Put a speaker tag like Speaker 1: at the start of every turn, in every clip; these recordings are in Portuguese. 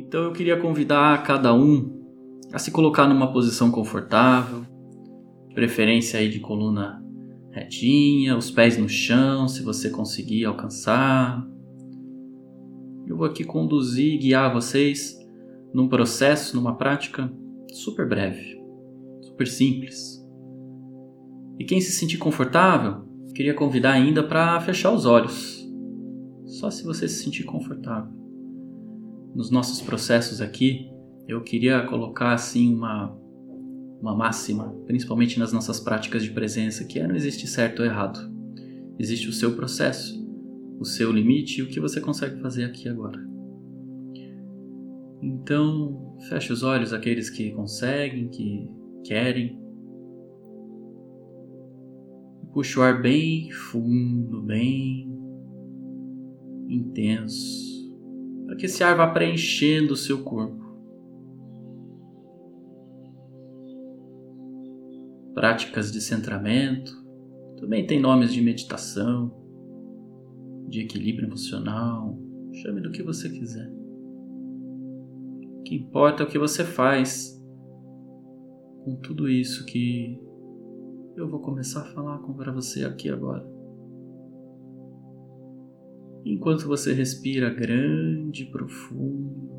Speaker 1: Então eu queria convidar cada um a se colocar numa posição confortável, preferência aí de coluna retinha, os pés no chão, se você conseguir alcançar. Eu vou aqui conduzir e guiar vocês num processo, numa prática super breve, super simples. E quem se sentir confortável, queria convidar ainda para fechar os olhos. Só se você se sentir confortável. Nos nossos processos aqui, eu queria colocar assim uma uma máxima, principalmente nas nossas práticas de presença, que é não existe certo ou errado. Existe o seu processo, o seu limite e o que você consegue fazer aqui agora. Então, feche os olhos aqueles que conseguem, que querem. Puxe o ar bem fundo, bem intenso, para que esse ar vá preenchendo o seu corpo. práticas de centramento, também tem nomes de meditação, de equilíbrio emocional, chame do que você quiser. O que importa é o que você faz com tudo isso que eu vou começar a falar para você aqui agora. Enquanto você respira grande e profundo,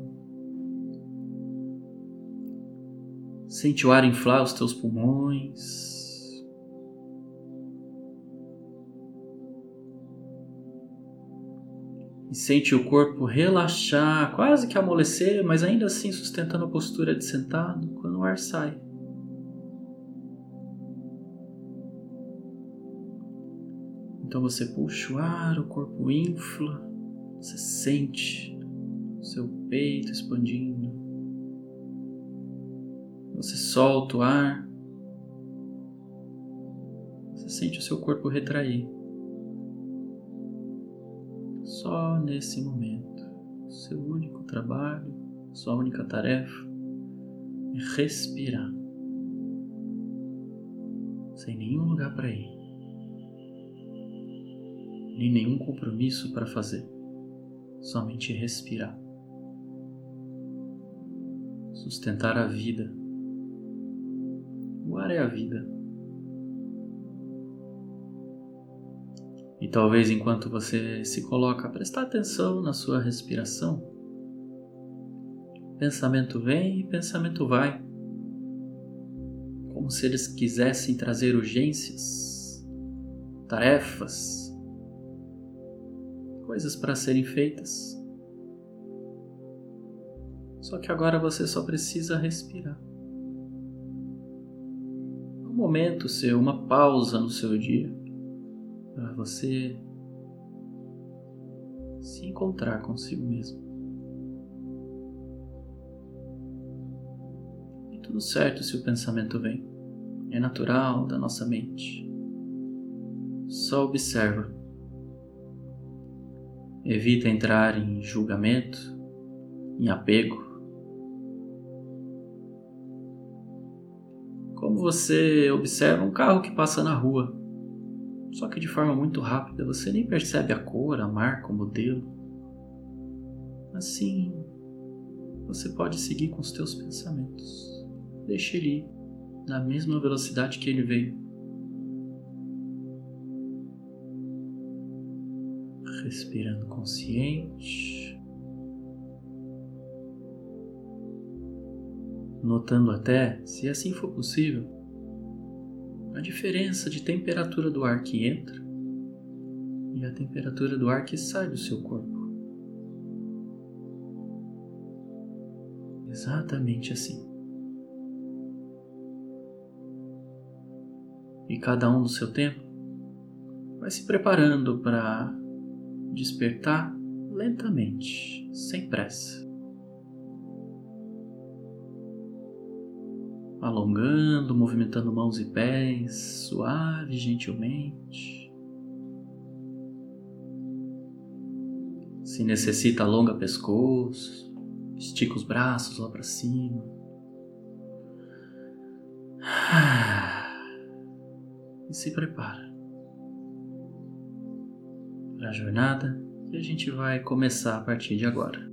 Speaker 1: Sente o ar inflar os teus pulmões. E sente o corpo relaxar, quase que amolecer, mas ainda assim sustentando a postura de sentado quando o ar sai. Então você puxa o ar, o corpo infla, você sente seu peito expandindo. Você solta o ar. Você sente o seu corpo retrair. Só nesse momento, seu único trabalho, sua única tarefa é respirar. Sem nenhum lugar para ir. Nem nenhum compromisso para fazer. Somente respirar. Sustentar a vida o ar é a vida. E talvez enquanto você se coloca a prestar atenção na sua respiração, pensamento vem e pensamento vai. Como se eles quisessem trazer urgências, tarefas, coisas para serem feitas. Só que agora você só precisa respirar um momento seu, uma pausa no seu dia, para você se encontrar consigo mesmo. E tudo certo se o pensamento vem, é natural da nossa mente. Só observa. Evita entrar em julgamento, em apego como você observa um carro que passa na rua, só que de forma muito rápida, você nem percebe a cor, a marca, o modelo. Assim, você pode seguir com os teus pensamentos. Deixe ele ir na mesma velocidade que ele veio. Respirando consciente. notando até, se assim for possível, a diferença de temperatura do ar que entra e a temperatura do ar que sai do seu corpo. Exatamente assim. E cada um no seu tempo vai se preparando para despertar lentamente, sem pressa. alongando, movimentando mãos e pés, suave, gentilmente. Se necessita, alonga pescoço, estica os braços lá para cima. E se prepara para a jornada que a gente vai começar a partir de agora.